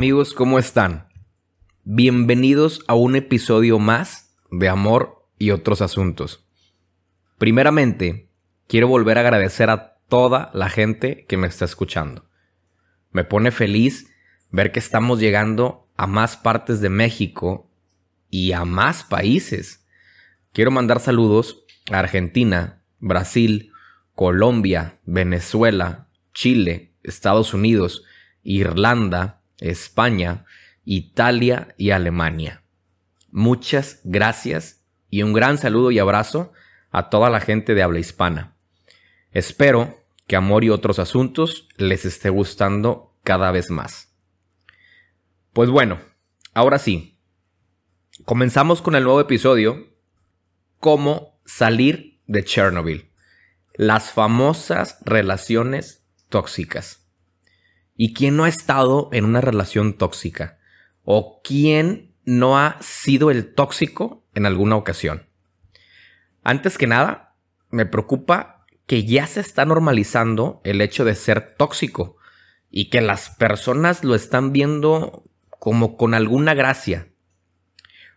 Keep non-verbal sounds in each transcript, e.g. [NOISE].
Amigos, ¿cómo están? Bienvenidos a un episodio más de Amor y otros asuntos. Primeramente, quiero volver a agradecer a toda la gente que me está escuchando. Me pone feliz ver que estamos llegando a más partes de México y a más países. Quiero mandar saludos a Argentina, Brasil, Colombia, Venezuela, Chile, Estados Unidos, Irlanda, España, Italia y Alemania. Muchas gracias y un gran saludo y abrazo a toda la gente de habla hispana. Espero que Amor y otros asuntos les esté gustando cada vez más. Pues bueno, ahora sí, comenzamos con el nuevo episodio, cómo salir de Chernobyl, las famosas relaciones tóxicas. ¿Y quién no ha estado en una relación tóxica? ¿O quién no ha sido el tóxico en alguna ocasión? Antes que nada, me preocupa que ya se está normalizando el hecho de ser tóxico y que las personas lo están viendo como con alguna gracia.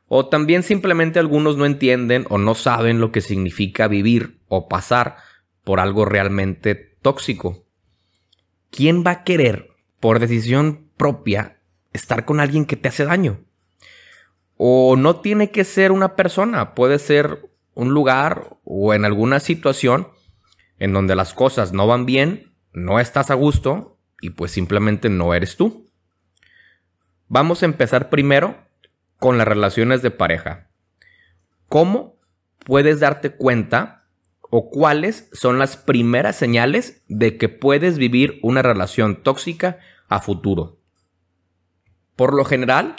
O también simplemente algunos no entienden o no saben lo que significa vivir o pasar por algo realmente tóxico. ¿Quién va a querer por decisión propia estar con alguien que te hace daño. O no tiene que ser una persona, puede ser un lugar o en alguna situación en donde las cosas no van bien, no estás a gusto y pues simplemente no eres tú. Vamos a empezar primero con las relaciones de pareja. ¿Cómo puedes darte cuenta o cuáles son las primeras señales de que puedes vivir una relación tóxica a futuro. Por lo general,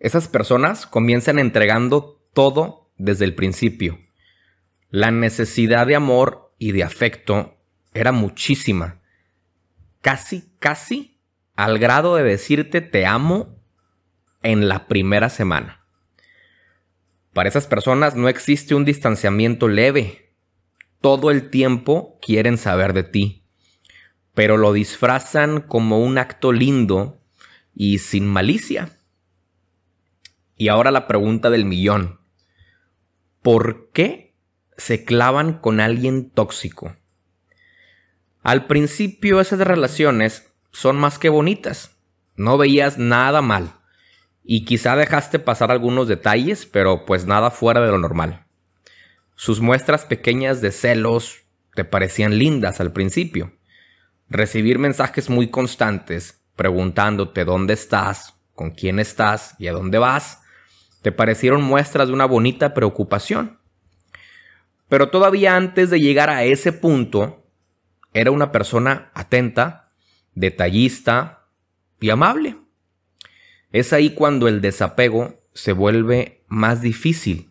esas personas comienzan entregando todo desde el principio. La necesidad de amor y de afecto era muchísima. Casi, casi al grado de decirte te amo en la primera semana. Para esas personas no existe un distanciamiento leve. Todo el tiempo quieren saber de ti pero lo disfrazan como un acto lindo y sin malicia. Y ahora la pregunta del millón. ¿Por qué se clavan con alguien tóxico? Al principio esas relaciones son más que bonitas. No veías nada mal. Y quizá dejaste pasar algunos detalles, pero pues nada fuera de lo normal. Sus muestras pequeñas de celos te parecían lindas al principio recibir mensajes muy constantes preguntándote dónde estás, con quién estás y a dónde vas, te parecieron muestras de una bonita preocupación. Pero todavía antes de llegar a ese punto, era una persona atenta, detallista y amable. Es ahí cuando el desapego se vuelve más difícil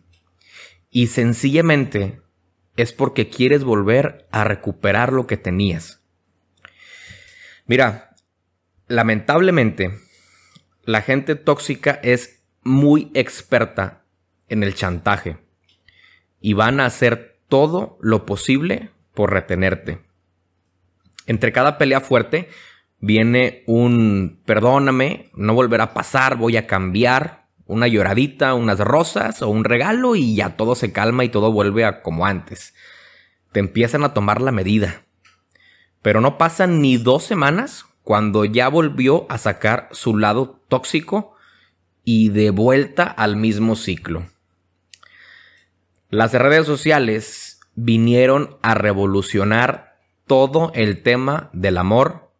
y sencillamente es porque quieres volver a recuperar lo que tenías. Mira, lamentablemente, la gente tóxica es muy experta en el chantaje y van a hacer todo lo posible por retenerte. Entre cada pelea fuerte viene un perdóname, no volverá a pasar, voy a cambiar, una lloradita, unas rosas o un regalo y ya todo se calma y todo vuelve a como antes. Te empiezan a tomar la medida. Pero no pasan ni dos semanas cuando ya volvió a sacar su lado tóxico y de vuelta al mismo ciclo. Las redes sociales vinieron a revolucionar todo el tema del amor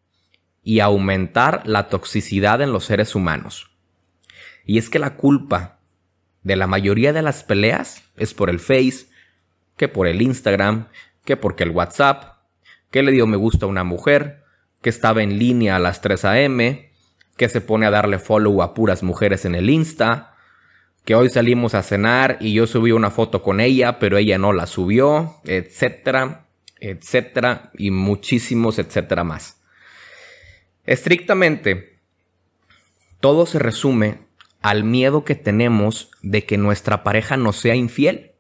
y aumentar la toxicidad en los seres humanos. Y es que la culpa de la mayoría de las peleas es por el Face, que por el Instagram, que porque el WhatsApp, que le dio me gusta a una mujer, que estaba en línea a las 3 a.m., que se pone a darle follow a puras mujeres en el Insta, que hoy salimos a cenar y yo subí una foto con ella, pero ella no la subió, etcétera, etcétera, y muchísimos etcétera más. Estrictamente, todo se resume al miedo que tenemos de que nuestra pareja nos sea infiel.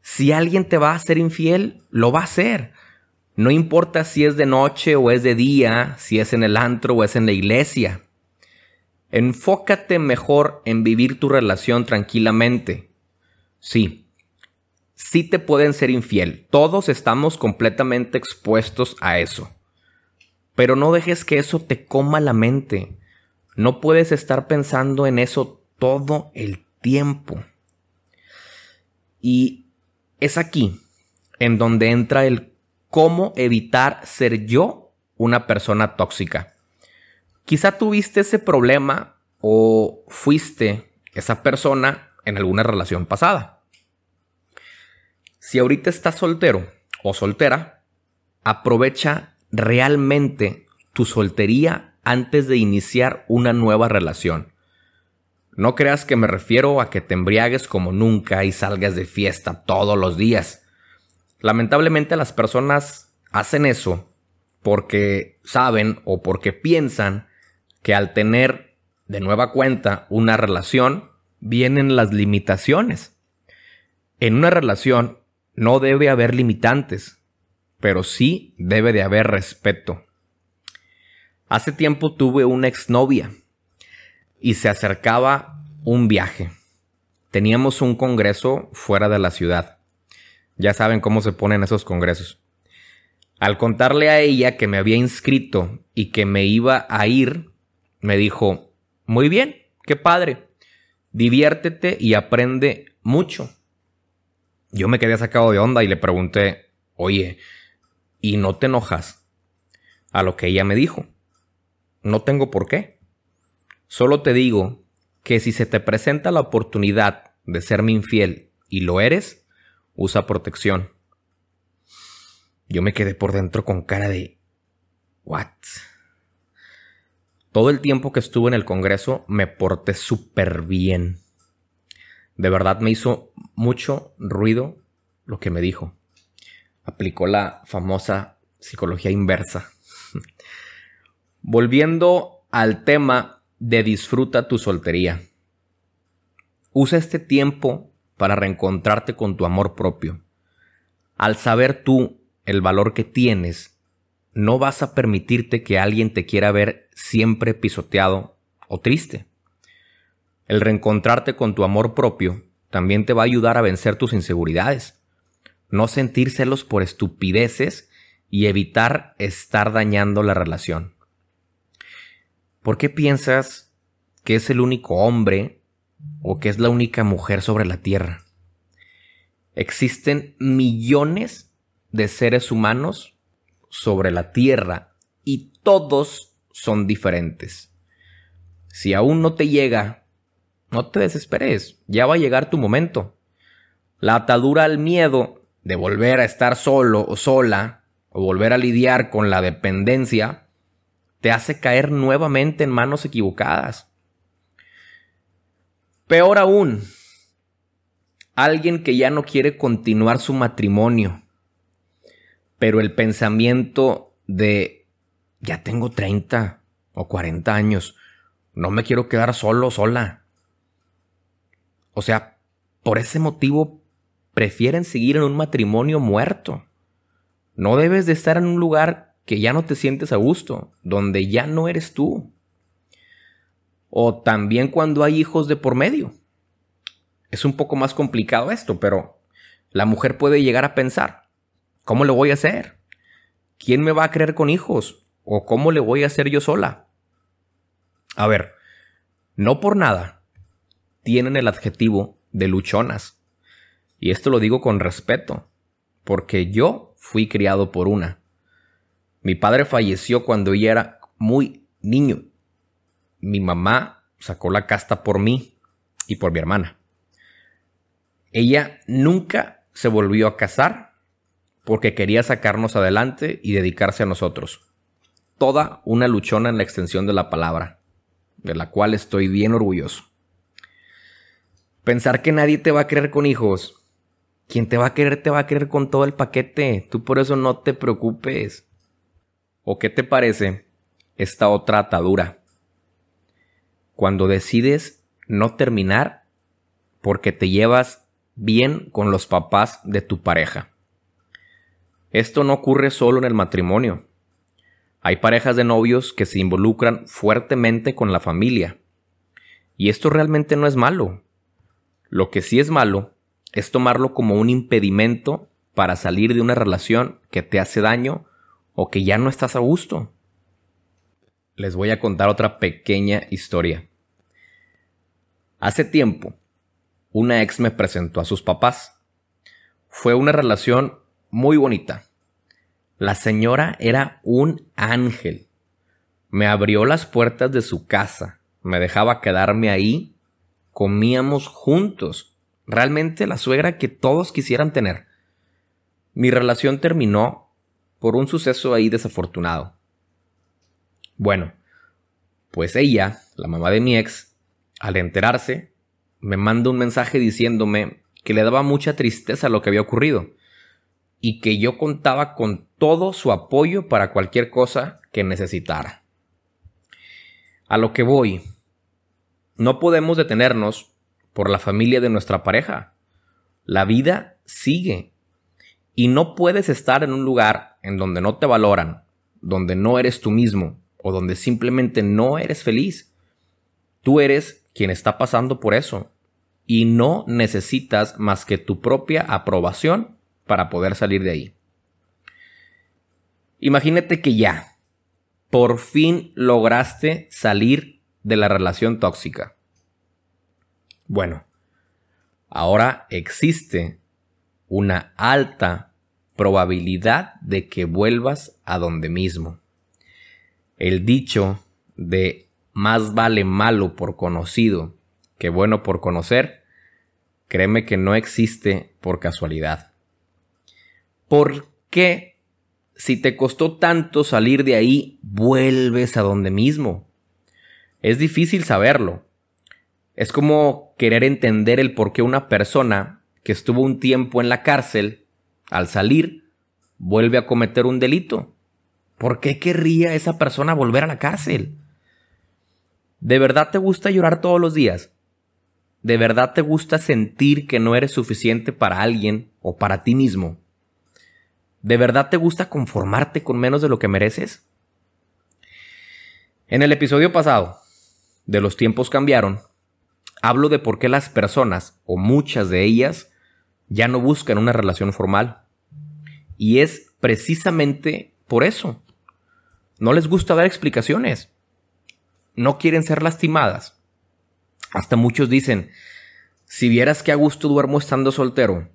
Si alguien te va a ser infiel, lo va a hacer. No importa si es de noche o es de día, si es en el antro o es en la iglesia. Enfócate mejor en vivir tu relación tranquilamente. Sí, sí te pueden ser infiel. Todos estamos completamente expuestos a eso. Pero no dejes que eso te coma la mente. No puedes estar pensando en eso todo el tiempo. Y es aquí en donde entra el cómo evitar ser yo una persona tóxica. Quizá tuviste ese problema o fuiste esa persona en alguna relación pasada. Si ahorita estás soltero o soltera, aprovecha realmente tu soltería antes de iniciar una nueva relación. No creas que me refiero a que te embriagues como nunca y salgas de fiesta todos los días. Lamentablemente las personas hacen eso porque saben o porque piensan que al tener de nueva cuenta una relación vienen las limitaciones. En una relación no debe haber limitantes, pero sí debe de haber respeto. Hace tiempo tuve una exnovia y se acercaba un viaje. Teníamos un congreso fuera de la ciudad. Ya saben cómo se ponen esos congresos. Al contarle a ella que me había inscrito y que me iba a ir, me dijo, muy bien, qué padre, diviértete y aprende mucho. Yo me quedé sacado de onda y le pregunté, oye, ¿y no te enojas? A lo que ella me dijo, no tengo por qué. Solo te digo que si se te presenta la oportunidad de serme infiel y lo eres, usa protección. Yo me quedé por dentro con cara de... ¿What? Todo el tiempo que estuve en el Congreso me porté súper bien. De verdad me hizo mucho ruido lo que me dijo. Aplicó la famosa psicología inversa. [LAUGHS] Volviendo al tema de disfruta tu soltería. Usa este tiempo para reencontrarte con tu amor propio. Al saber tú el valor que tienes, no vas a permitirte que alguien te quiera ver siempre pisoteado o triste. El reencontrarte con tu amor propio también te va a ayudar a vencer tus inseguridades. No sentir celos por estupideces y evitar estar dañando la relación. ¿Por qué piensas que es el único hombre o que es la única mujer sobre la Tierra? Existen millones de seres humanos sobre la Tierra y todos son diferentes. Si aún no te llega, no te desesperes, ya va a llegar tu momento. La atadura al miedo de volver a estar solo o sola, o volver a lidiar con la dependencia, te hace caer nuevamente en manos equivocadas. Peor aún, alguien que ya no quiere continuar su matrimonio, pero el pensamiento de ya tengo 30 o 40 años, no me quiero quedar solo, sola. O sea, por ese motivo prefieren seguir en un matrimonio muerto. No debes de estar en un lugar que ya no te sientes a gusto, donde ya no eres tú. O también cuando hay hijos de por medio. Es un poco más complicado esto, pero la mujer puede llegar a pensar, ¿Cómo le voy a hacer? ¿Quién me va a creer con hijos? ¿O cómo le voy a hacer yo sola? A ver, no por nada tienen el adjetivo de luchonas. Y esto lo digo con respeto, porque yo fui criado por una. Mi padre falleció cuando ella era muy niño. Mi mamá sacó la casta por mí y por mi hermana. Ella nunca se volvió a casar porque quería sacarnos adelante y dedicarse a nosotros. Toda una luchona en la extensión de la palabra, de la cual estoy bien orgulloso. Pensar que nadie te va a querer con hijos. Quien te va a querer te va a querer con todo el paquete. Tú por eso no te preocupes. ¿O qué te parece esta otra atadura? Cuando decides no terminar porque te llevas bien con los papás de tu pareja. Esto no ocurre solo en el matrimonio. Hay parejas de novios que se involucran fuertemente con la familia Y esto realmente no es malo. Lo que sí es malo es tomarlo como un impedimento para salir de una relación que te hace daño o que ya no estás a gusto. Les voy a contar otra pequeña historia. Hace tiempo, una ex me presentó a sus papás. Fue una relación muy bonita. La señora era un ángel. Me abrió las puertas de su casa, me dejaba quedarme ahí, comíamos juntos. Realmente la suegra que todos quisieran tener. Mi relación terminó por un suceso ahí desafortunado. Bueno, pues ella, la mamá de mi ex, al enterarse, me manda un mensaje diciéndome que le daba mucha tristeza lo que había ocurrido y que yo contaba con todo su apoyo para cualquier cosa que necesitara. A lo que voy, no podemos detenernos por la familia de nuestra pareja. La vida sigue y no puedes estar en un lugar en donde no te valoran, donde no eres tú mismo o donde simplemente no eres feliz. Tú eres quien está pasando por eso y no necesitas más que tu propia aprobación para poder salir de ahí. Imagínate que ya, por fin lograste salir de la relación tóxica. Bueno, ahora existe una alta probabilidad de que vuelvas a donde mismo. El dicho de más vale malo por conocido que bueno por conocer, créeme que no existe por casualidad. ¿Por qué, si te costó tanto salir de ahí, vuelves a donde mismo? Es difícil saberlo. Es como querer entender el por qué una persona que estuvo un tiempo en la cárcel al salir, vuelve a cometer un delito. ¿Por qué querría esa persona volver a la cárcel? ¿De verdad te gusta llorar todos los días? ¿De verdad te gusta sentir que no eres suficiente para alguien o para ti mismo? ¿De verdad te gusta conformarte con menos de lo que mereces? En el episodio pasado, de los tiempos cambiaron, hablo de por qué las personas, o muchas de ellas, ya no buscan una relación formal. Y es precisamente por eso. No les gusta dar explicaciones. No quieren ser lastimadas. Hasta muchos dicen, si vieras que a gusto duermo estando soltero,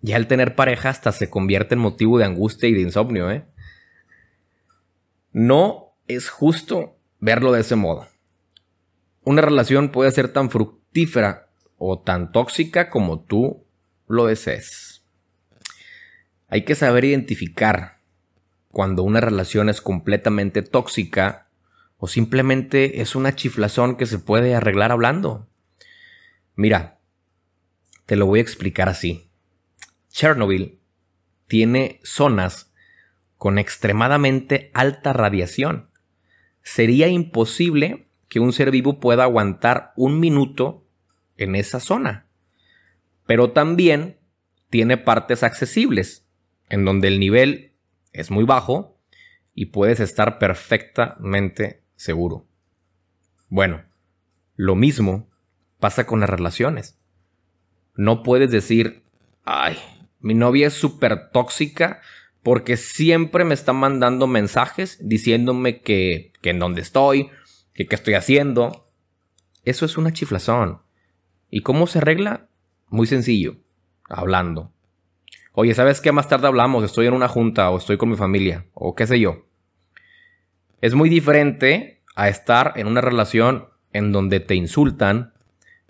ya el tener pareja hasta se convierte en motivo de angustia y de insomnio, ¿eh? No es justo verlo de ese modo. Una relación puede ser tan fructífera o tan tóxica como tú lo desees. Hay que saber identificar cuando una relación es completamente tóxica o simplemente es una chiflazón que se puede arreglar hablando. Mira, te lo voy a explicar así. Chernobyl tiene zonas con extremadamente alta radiación. Sería imposible que un ser vivo pueda aguantar un minuto en esa zona. Pero también tiene partes accesibles, en donde el nivel es muy bajo y puedes estar perfectamente seguro. Bueno, lo mismo pasa con las relaciones. No puedes decir, ay, mi novia es súper tóxica porque siempre me está mandando mensajes diciéndome que, que en dónde estoy, que qué estoy haciendo. Eso es una chiflazón. ¿Y cómo se arregla? Muy sencillo, hablando. Oye, ¿sabes qué? Más tarde hablamos, estoy en una junta o estoy con mi familia o qué sé yo. Es muy diferente a estar en una relación en donde te insultan,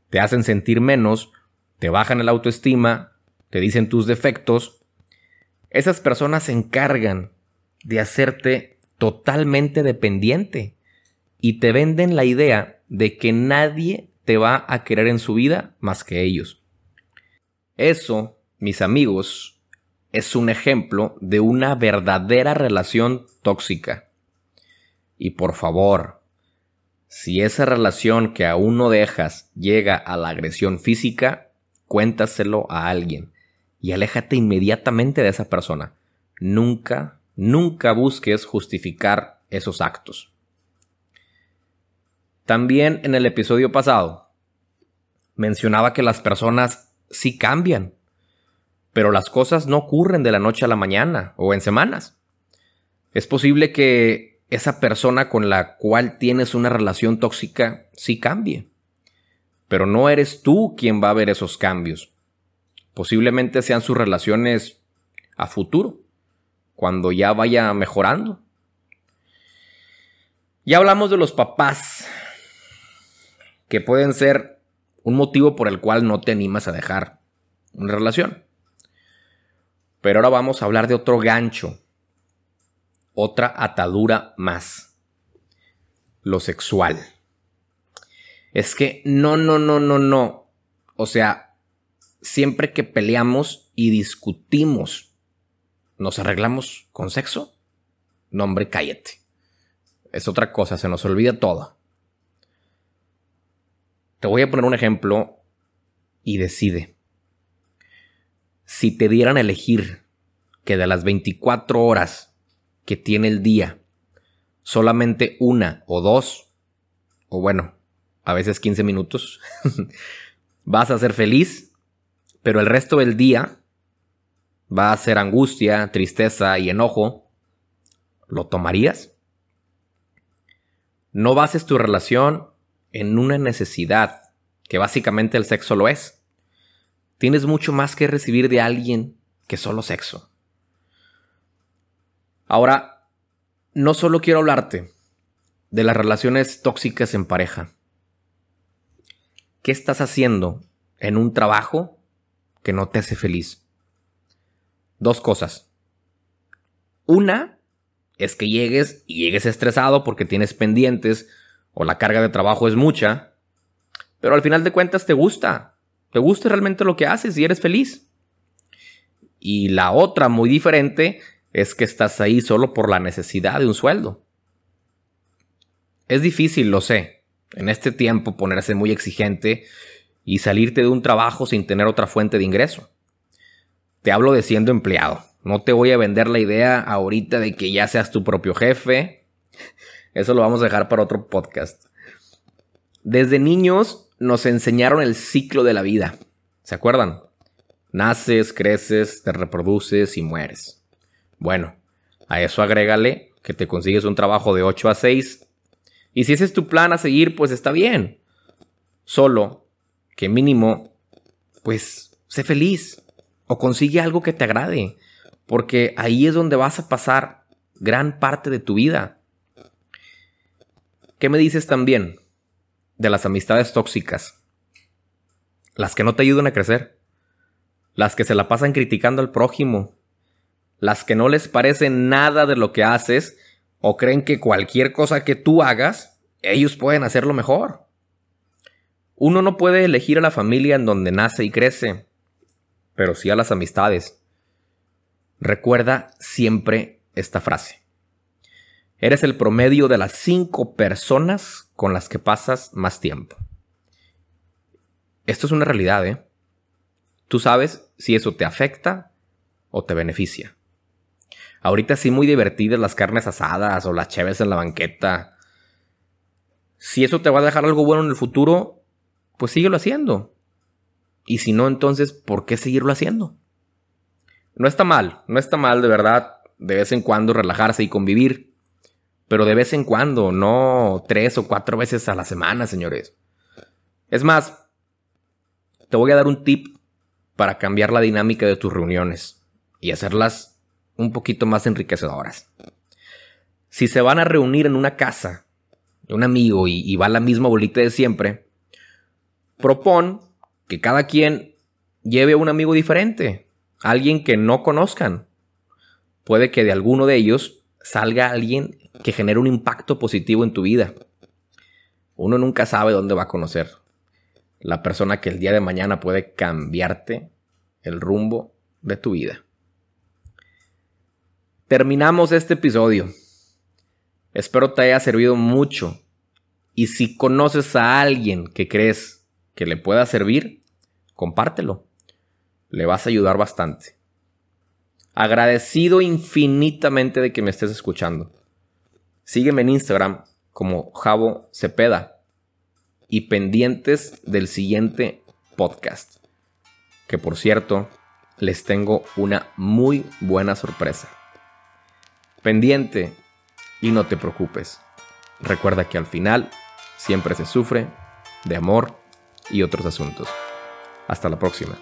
te hacen sentir menos, te bajan el autoestima, te dicen tus defectos. Esas personas se encargan de hacerte totalmente dependiente y te venden la idea de que nadie te va a querer en su vida más que ellos. Eso mis amigos, es un ejemplo de una verdadera relación tóxica. Y por favor, si esa relación que aún no dejas llega a la agresión física, cuéntaselo a alguien y aléjate inmediatamente de esa persona. Nunca, nunca busques justificar esos actos. También en el episodio pasado mencionaba que las personas sí cambian, pero las cosas no ocurren de la noche a la mañana o en semanas. Es posible que esa persona con la cual tienes una relación tóxica sí cambie, pero no eres tú quien va a ver esos cambios. Posiblemente sean sus relaciones a futuro, cuando ya vaya mejorando. Ya hablamos de los papás, que pueden ser un motivo por el cual no te animas a dejar una relación. Pero ahora vamos a hablar de otro gancho, otra atadura más, lo sexual. Es que no, no, no, no, no. O sea, siempre que peleamos y discutimos, ¿nos arreglamos con sexo? No, hombre, cállate. Es otra cosa, se nos olvida todo. Te voy a poner un ejemplo y decide. Si te dieran a elegir que de las 24 horas que tiene el día, solamente una o dos, o bueno, a veces 15 minutos, [LAUGHS] vas a ser feliz, pero el resto del día va a ser angustia, tristeza y enojo, ¿lo tomarías? No bases tu relación en una necesidad, que básicamente el sexo lo es. Tienes mucho más que recibir de alguien que solo sexo. Ahora, no solo quiero hablarte de las relaciones tóxicas en pareja. ¿Qué estás haciendo en un trabajo que no te hace feliz? Dos cosas. Una es que llegues y llegues estresado porque tienes pendientes o la carga de trabajo es mucha, pero al final de cuentas te gusta, te gusta realmente lo que haces y eres feliz. Y la otra muy diferente es que estás ahí solo por la necesidad de un sueldo. Es difícil, lo sé, en este tiempo ponerse muy exigente y salirte de un trabajo sin tener otra fuente de ingreso. Te hablo de siendo empleado. No te voy a vender la idea ahorita de que ya seas tu propio jefe [LAUGHS] eso lo vamos a dejar para otro podcast. Desde niños nos enseñaron el ciclo de la vida. ¿Se acuerdan? Naces, creces, te reproduces y mueres. Bueno, a eso agrégale que te consigues un trabajo de 8 a 6. Y si ese es tu plan a seguir, pues está bien. Solo que mínimo, pues sé feliz. O consigue algo que te agrade. Porque ahí es donde vas a pasar gran parte de tu vida. ¿Qué me dices también de las amistades tóxicas? Las que no te ayudan a crecer. Las que se la pasan criticando al prójimo. Las que no les parece nada de lo que haces o creen que cualquier cosa que tú hagas, ellos pueden hacerlo mejor. Uno no puede elegir a la familia en donde nace y crece, pero sí a las amistades. Recuerda siempre esta frase. Eres el promedio de las cinco personas con las que pasas más tiempo. Esto es una realidad, ¿eh? Tú sabes si eso te afecta o te beneficia. Ahorita sí muy divertidas las carnes asadas o las cheves en la banqueta. Si eso te va a dejar algo bueno en el futuro, pues síguelo haciendo. Y si no, entonces, ¿por qué seguirlo haciendo? No está mal, no está mal de verdad de vez en cuando relajarse y convivir pero de vez en cuando, no tres o cuatro veces a la semana, señores. Es más, te voy a dar un tip para cambiar la dinámica de tus reuniones y hacerlas un poquito más enriquecedoras. Si se van a reunir en una casa de un amigo y, va la misma bolita de siempre, propon que cada quien lleve a un amigo diferente, alguien que no conozcan. Puede que de alguno de ellos salga alguien que genere un impacto positivo en tu vida. Uno nunca sabe dónde va a conocer. La persona que el día de mañana puede cambiarte el rumbo de tu vida. Terminamos este episodio. Espero te haya servido mucho. Y si conoces a alguien que crees que le pueda servir, compártelo. Le vas a ayudar bastante. Agradecido infinitamente de que me estés escuchando. Sígueme en Instagram como Javo Cepeda y pendientes del siguiente podcast. Que por cierto, les tengo una muy buena sorpresa. Pendiente y no te preocupes. Recuerda que al final siempre se sufre de amor y otros asuntos. Hasta la próxima.